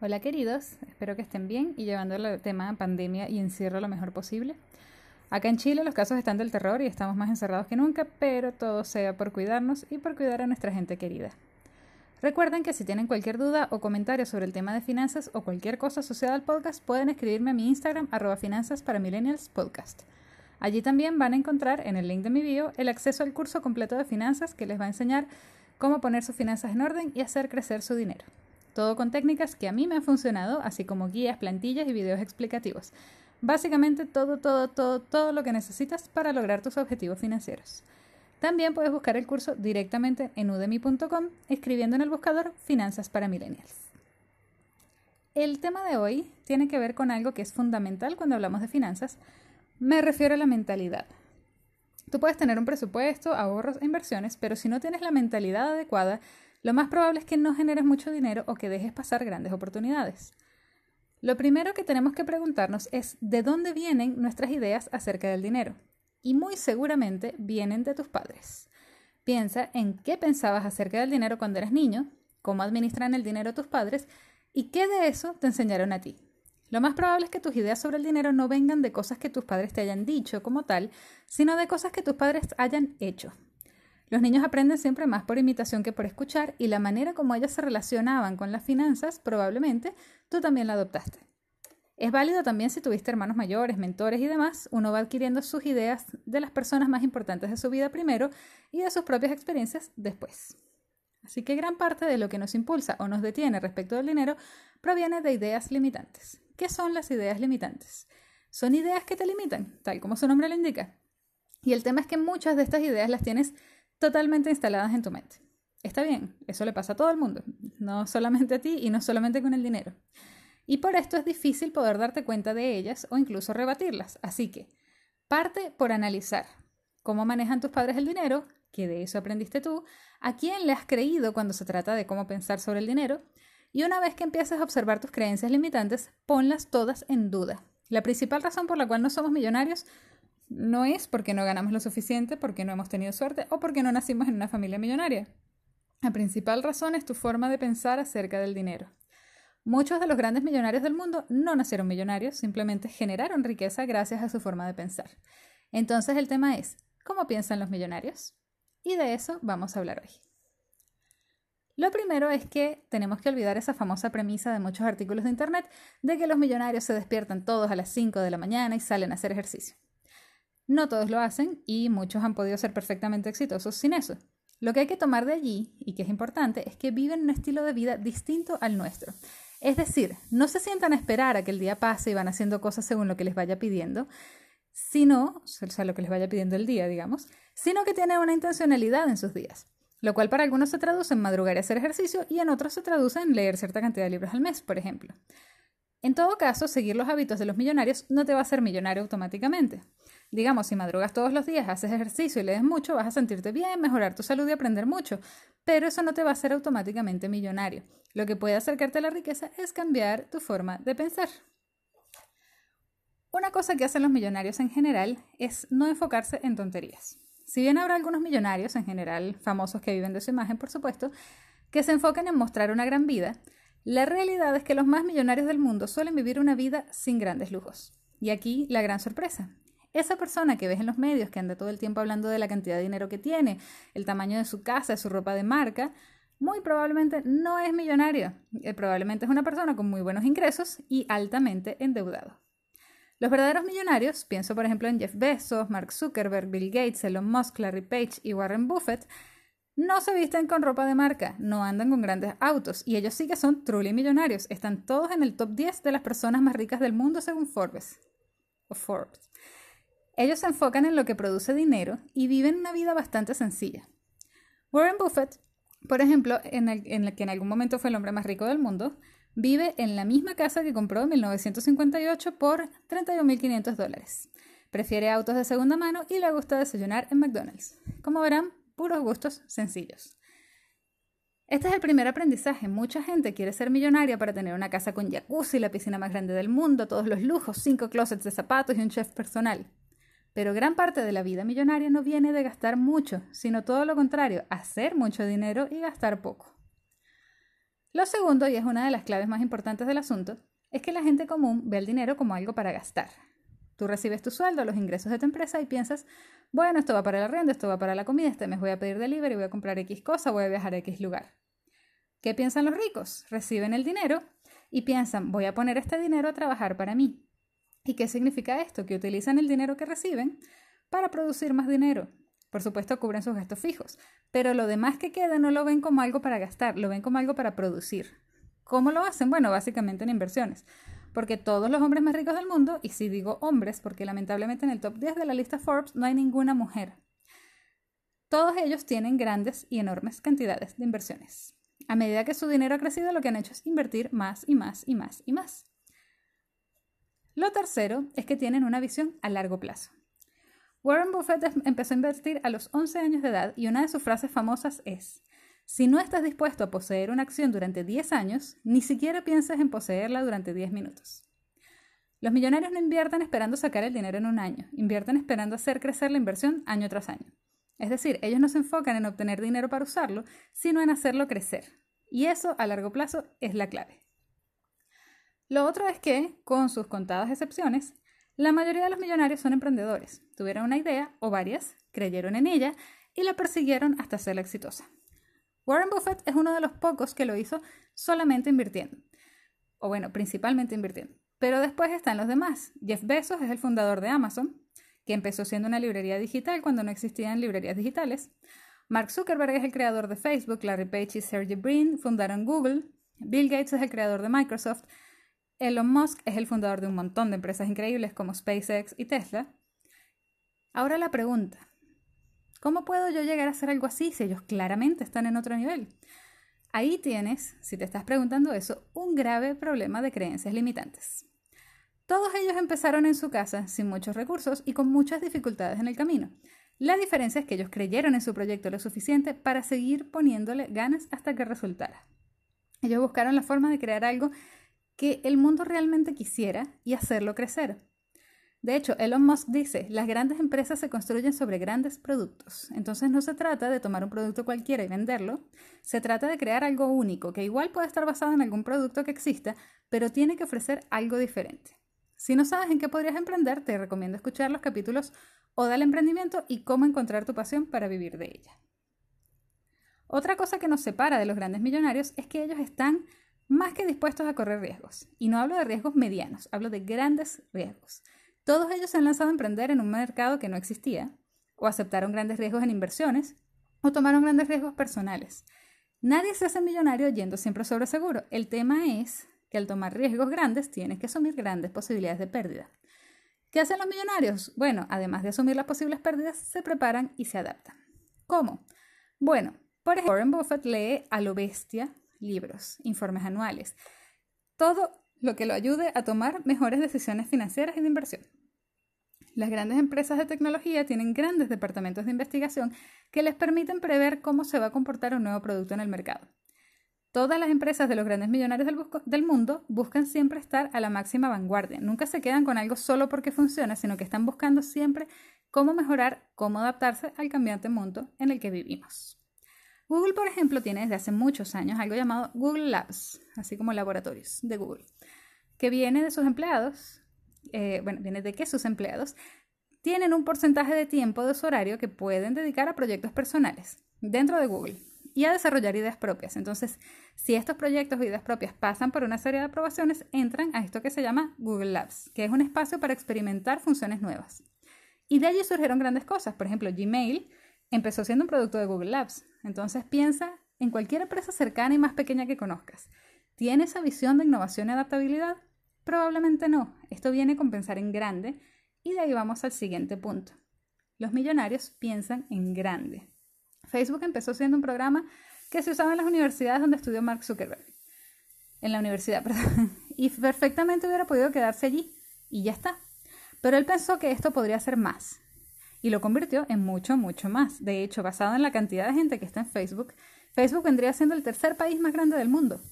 Hola queridos, espero que estén bien y llevando el tema pandemia y encierro lo mejor posible. Acá en Chile los casos están del terror y estamos más encerrados que nunca, pero todo sea por cuidarnos y por cuidar a nuestra gente querida. Recuerden que si tienen cualquier duda o comentario sobre el tema de finanzas o cualquier cosa asociada al podcast, pueden escribirme a mi Instagram arroba finanzas para millennials podcast. Allí también van a encontrar en el link de mi bio el acceso al curso completo de finanzas que les va a enseñar cómo poner sus finanzas en orden y hacer crecer su dinero. Todo con técnicas que a mí me han funcionado, así como guías, plantillas y videos explicativos. Básicamente todo, todo, todo, todo lo que necesitas para lograr tus objetivos financieros. También puedes buscar el curso directamente en udemy.com escribiendo en el buscador Finanzas para Millennials. El tema de hoy tiene que ver con algo que es fundamental cuando hablamos de finanzas. Me refiero a la mentalidad. Tú puedes tener un presupuesto, ahorros e inversiones, pero si no tienes la mentalidad adecuada, lo más probable es que no generes mucho dinero o que dejes pasar grandes oportunidades. Lo primero que tenemos que preguntarnos es de dónde vienen nuestras ideas acerca del dinero. Y muy seguramente vienen de tus padres. Piensa en qué pensabas acerca del dinero cuando eras niño, cómo administran el dinero tus padres y qué de eso te enseñaron a ti. Lo más probable es que tus ideas sobre el dinero no vengan de cosas que tus padres te hayan dicho como tal, sino de cosas que tus padres hayan hecho. Los niños aprenden siempre más por imitación que por escuchar y la manera como ellos se relacionaban con las finanzas probablemente tú también la adoptaste. Es válido también si tuviste hermanos mayores, mentores y demás, uno va adquiriendo sus ideas de las personas más importantes de su vida primero y de sus propias experiencias después. Así que gran parte de lo que nos impulsa o nos detiene respecto del dinero proviene de ideas limitantes. ¿Qué son las ideas limitantes? Son ideas que te limitan, tal como su nombre lo indica. Y el tema es que muchas de estas ideas las tienes totalmente instaladas en tu mente. Está bien, eso le pasa a todo el mundo, no solamente a ti y no solamente con el dinero. Y por esto es difícil poder darte cuenta de ellas o incluso rebatirlas. Así que, parte por analizar cómo manejan tus padres el dinero, que de eso aprendiste tú, a quién le has creído cuando se trata de cómo pensar sobre el dinero, y una vez que empieces a observar tus creencias limitantes, ponlas todas en duda. La principal razón por la cual no somos millonarios no es porque no ganamos lo suficiente, porque no hemos tenido suerte o porque no nacimos en una familia millonaria. La principal razón es tu forma de pensar acerca del dinero. Muchos de los grandes millonarios del mundo no nacieron millonarios, simplemente generaron riqueza gracias a su forma de pensar. Entonces el tema es, ¿cómo piensan los millonarios? Y de eso vamos a hablar hoy. Lo primero es que tenemos que olvidar esa famosa premisa de muchos artículos de Internet de que los millonarios se despiertan todos a las 5 de la mañana y salen a hacer ejercicio. No todos lo hacen y muchos han podido ser perfectamente exitosos sin eso. Lo que hay que tomar de allí, y que es importante, es que viven un estilo de vida distinto al nuestro. Es decir, no se sientan a esperar a que el día pase y van haciendo cosas según lo que les vaya pidiendo, sino, o sea, lo que les vaya pidiendo el día, digamos, sino que tienen una intencionalidad en sus días, lo cual para algunos se traduce en madrugar y hacer ejercicio y en otros se traduce en leer cierta cantidad de libros al mes, por ejemplo. En todo caso, seguir los hábitos de los millonarios no te va a hacer millonario automáticamente. Digamos, si madrugas todos los días, haces ejercicio y lees mucho, vas a sentirte bien, mejorar tu salud y aprender mucho, pero eso no te va a hacer automáticamente millonario. Lo que puede acercarte a la riqueza es cambiar tu forma de pensar. Una cosa que hacen los millonarios en general es no enfocarse en tonterías. Si bien habrá algunos millonarios en general, famosos que viven de su imagen, por supuesto, que se enfocan en mostrar una gran vida, la realidad es que los más millonarios del mundo suelen vivir una vida sin grandes lujos. Y aquí la gran sorpresa. Esa persona que ves en los medios que anda todo el tiempo hablando de la cantidad de dinero que tiene, el tamaño de su casa, su ropa de marca, muy probablemente no es millonario. Eh, probablemente es una persona con muy buenos ingresos y altamente endeudado. Los verdaderos millonarios, pienso por ejemplo en Jeff Bezos, Mark Zuckerberg, Bill Gates, Elon Musk, Larry Page y Warren Buffett, no se visten con ropa de marca, no andan con grandes autos y ellos sí que son truly millonarios. Están todos en el top 10 de las personas más ricas del mundo según Forbes. O Forbes. Ellos se enfocan en lo que produce dinero y viven una vida bastante sencilla. Warren Buffett, por ejemplo, en el, que en algún momento fue el hombre más rico del mundo, vive en la misma casa que compró en 1958 por 31.500 dólares. Prefiere autos de segunda mano y le gusta desayunar en McDonald's. Como verán, puros gustos sencillos. Este es el primer aprendizaje. Mucha gente quiere ser millonaria para tener una casa con jacuzzi, la piscina más grande del mundo, todos los lujos, cinco closets de zapatos y un chef personal. Pero gran parte de la vida millonaria no viene de gastar mucho, sino todo lo contrario, hacer mucho dinero y gastar poco. Lo segundo, y es una de las claves más importantes del asunto, es que la gente común ve el dinero como algo para gastar. Tú recibes tu sueldo, los ingresos de tu empresa y piensas, bueno, esto va para el arriendo, esto va para la comida, este mes voy a pedir delivery, voy a comprar X cosa, voy a viajar a X lugar. ¿Qué piensan los ricos? Reciben el dinero y piensan, voy a poner este dinero a trabajar para mí. ¿Y qué significa esto? Que utilizan el dinero que reciben para producir más dinero. Por supuesto, cubren sus gastos fijos, pero lo demás que queda no lo ven como algo para gastar, lo ven como algo para producir. ¿Cómo lo hacen? Bueno, básicamente en inversiones. Porque todos los hombres más ricos del mundo, y si digo hombres, porque lamentablemente en el top 10 de la lista Forbes no hay ninguna mujer, todos ellos tienen grandes y enormes cantidades de inversiones. A medida que su dinero ha crecido, lo que han hecho es invertir más y más y más y más. Lo tercero es que tienen una visión a largo plazo. Warren Buffett empezó a invertir a los 11 años de edad y una de sus frases famosas es, si no estás dispuesto a poseer una acción durante 10 años, ni siquiera pienses en poseerla durante 10 minutos. Los millonarios no invierten esperando sacar el dinero en un año, invierten esperando hacer crecer la inversión año tras año. Es decir, ellos no se enfocan en obtener dinero para usarlo, sino en hacerlo crecer. Y eso, a largo plazo, es la clave. Lo otro es que, con sus contadas excepciones, la mayoría de los millonarios son emprendedores. Tuvieron una idea o varias, creyeron en ella y la persiguieron hasta ser exitosa. Warren Buffett es uno de los pocos que lo hizo solamente invirtiendo. O bueno, principalmente invirtiendo. Pero después están los demás. Jeff Bezos es el fundador de Amazon, que empezó siendo una librería digital cuando no existían librerías digitales. Mark Zuckerberg es el creador de Facebook, Larry Page y Sergey Brin fundaron Google, Bill Gates es el creador de Microsoft Elon Musk es el fundador de un montón de empresas increíbles como SpaceX y Tesla. Ahora la pregunta, ¿cómo puedo yo llegar a hacer algo así si ellos claramente están en otro nivel? Ahí tienes, si te estás preguntando eso, un grave problema de creencias limitantes. Todos ellos empezaron en su casa sin muchos recursos y con muchas dificultades en el camino. La diferencia es que ellos creyeron en su proyecto lo suficiente para seguir poniéndole ganas hasta que resultara. Ellos buscaron la forma de crear algo que el mundo realmente quisiera y hacerlo crecer. De hecho, Elon Musk dice, las grandes empresas se construyen sobre grandes productos. Entonces no se trata de tomar un producto cualquiera y venderlo, se trata de crear algo único, que igual puede estar basado en algún producto que exista, pero tiene que ofrecer algo diferente. Si no sabes en qué podrías emprender, te recomiendo escuchar los capítulos O del emprendimiento y cómo encontrar tu pasión para vivir de ella. Otra cosa que nos separa de los grandes millonarios es que ellos están más que dispuestos a correr riesgos. Y no hablo de riesgos medianos, hablo de grandes riesgos. Todos ellos se han lanzado a emprender en un mercado que no existía, o aceptaron grandes riesgos en inversiones, o tomaron grandes riesgos personales. Nadie se hace millonario yendo siempre sobre seguro. El tema es que al tomar riesgos grandes tienes que asumir grandes posibilidades de pérdida. ¿Qué hacen los millonarios? Bueno, además de asumir las posibles pérdidas, se preparan y se adaptan. ¿Cómo? Bueno, por ejemplo, Warren Buffett lee a lo bestia libros, informes anuales, todo lo que lo ayude a tomar mejores decisiones financieras y de inversión. Las grandes empresas de tecnología tienen grandes departamentos de investigación que les permiten prever cómo se va a comportar un nuevo producto en el mercado. Todas las empresas de los grandes millonarios del, mundo buscan siempre estar a la máxima vanguardia. Nunca se quedan con algo solo porque funciona, sino que están buscando siempre cómo mejorar, cómo adaptarse al cambiante mundo en el que vivimos. Google, por ejemplo, tiene desde hace muchos años algo llamado Google Labs, así como laboratorios de Google, que viene de sus empleados, eh, bueno, viene de que sus empleados tienen un porcentaje de tiempo de su horario que pueden dedicar a proyectos personales dentro de Google y a desarrollar ideas propias. Entonces, si estos proyectos o ideas propias pasan por una serie de aprobaciones, entran a esto que se llama Google Labs, que es un espacio para experimentar funciones nuevas. Y de allí surgieron grandes cosas. Por ejemplo, Gmail empezó siendo un producto de Google Labs. Entonces piensa en cualquier empresa cercana y más pequeña que conozcas. ¿Tiene esa visión de innovación y adaptabilidad? Probablemente no. Esto viene con pensar en grande y de ahí vamos al siguiente punto. Los millonarios piensan en grande. Facebook empezó siendo un programa que se usaba en las universidades donde estudió Mark Zuckerberg. En la universidad, perdón. Y perfectamente hubiera podido quedarse allí y ya está. Pero él pensó que esto podría ser más y lo convirtió en mucho, mucho más. De hecho, basado en la cantidad de gente que está en Facebook, Facebook vendría siendo el tercer país más grande del mundo.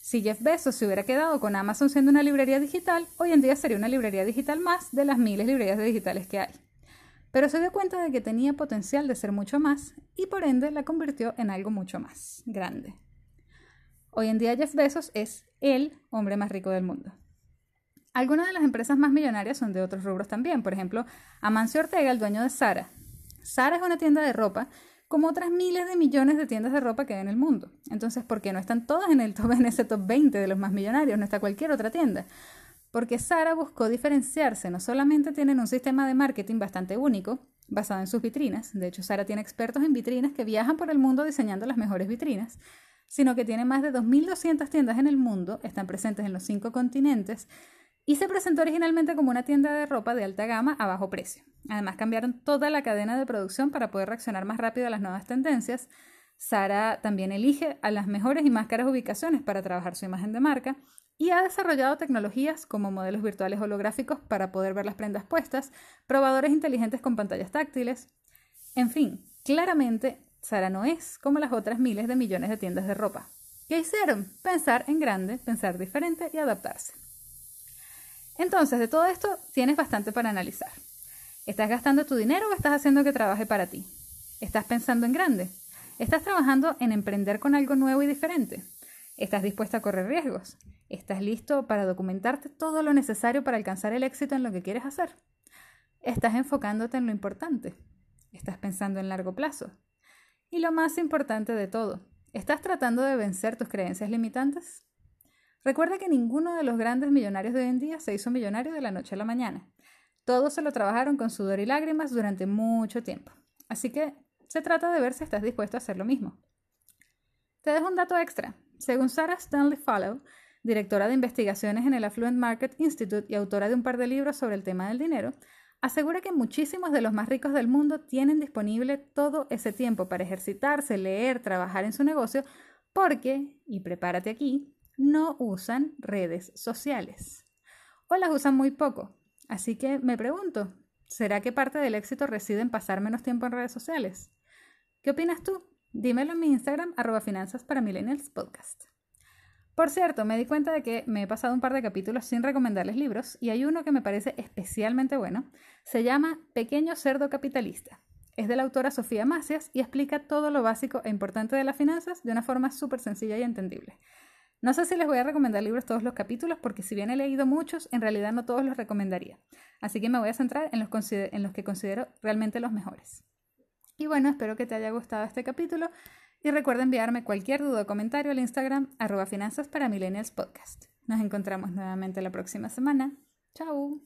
Si Jeff Bezos se hubiera quedado con Amazon siendo una librería digital, hoy en día sería una librería digital más de las miles de librerías digitales que hay. pero se dio cuenta de que tenía potencial de ser mucho más y por ende la convirtió en algo mucho más grande. Hoy en día Jeff Bezos es el hombre más rico del mundo. Algunas de las empresas más millonarias son de otros rubros también. Por ejemplo, Amancio Ortega, el dueño de Sara. Sara es una tienda de ropa como otras miles de millones de tiendas de ropa que hay en el mundo. Entonces, ¿por qué no están todas en, el top, en ese top 20 de los más millonarios? No está cualquier otra tienda. Porque Sara buscó diferenciarse. No solamente tienen un sistema de marketing bastante único, basado en sus vitrinas. De hecho, Sara tiene expertos en vitrinas que viajan por el mundo diseñando las mejores vitrinas sino que tiene más de 2.200 tiendas en el mundo, están presentes en los cinco continentes y se presentó originalmente como una tienda de ropa de alta gama a bajo precio. Además cambiaron toda la cadena de producción para poder reaccionar más rápido a las nuevas tendencias. Sara también elige a las mejores y más caras ubicaciones para trabajar su imagen de marca y ha desarrollado tecnologías como modelos virtuales holográficos para poder ver las prendas puestas, probadores inteligentes con pantallas táctiles. En fin, claramente Sara no es como las otras miles de millones de tiendas de ropa. ¿Qué hicieron? Pensar en grande, pensar diferente y adaptarse. Entonces, de todo esto tienes bastante para analizar. ¿Estás gastando tu dinero o estás haciendo que trabaje para ti? ¿Estás pensando en grande? ¿Estás trabajando en emprender con algo nuevo y diferente? ¿Estás dispuesto a correr riesgos? ¿Estás listo para documentarte todo lo necesario para alcanzar el éxito en lo que quieres hacer? ¿Estás enfocándote en lo importante? ¿Estás pensando en largo plazo? Y lo más importante de todo, ¿estás tratando de vencer tus creencias limitantes? Recuerda que ninguno de los grandes millonarios de hoy en día se hizo millonario de la noche a la mañana. Todos se lo trabajaron con sudor y lágrimas durante mucho tiempo. Así que se trata de ver si estás dispuesto a hacer lo mismo. Te dejo un dato extra. Según Sarah Stanley Follow, directora de investigaciones en el Affluent Market Institute y autora de un par de libros sobre el tema del dinero, asegura que muchísimos de los más ricos del mundo tienen disponible todo ese tiempo para ejercitarse, leer, trabajar en su negocio, porque, y prepárate aquí, no usan redes sociales. O las usan muy poco. Así que me pregunto, ¿será que parte del éxito reside en pasar menos tiempo en redes sociales? ¿Qué opinas tú? Dímelo en mi Instagram, arroba finanzas para millennials podcast. Por cierto, me di cuenta de que me he pasado un par de capítulos sin recomendarles libros y hay uno que me parece especialmente bueno. Se llama Pequeño Cerdo Capitalista. Es de la autora Sofía Macias y explica todo lo básico e importante de las finanzas de una forma súper sencilla y entendible. No sé si les voy a recomendar libros todos los capítulos porque si bien he leído muchos, en realidad no todos los recomendaría. Así que me voy a centrar en los, que considero realmente los mejores. Y bueno, espero que te haya gustado este capítulo. Y recuerda enviarme cualquier duda o comentario al Instagram arroba finanzas para millennials podcast. Nos encontramos nuevamente la próxima semana. Chao.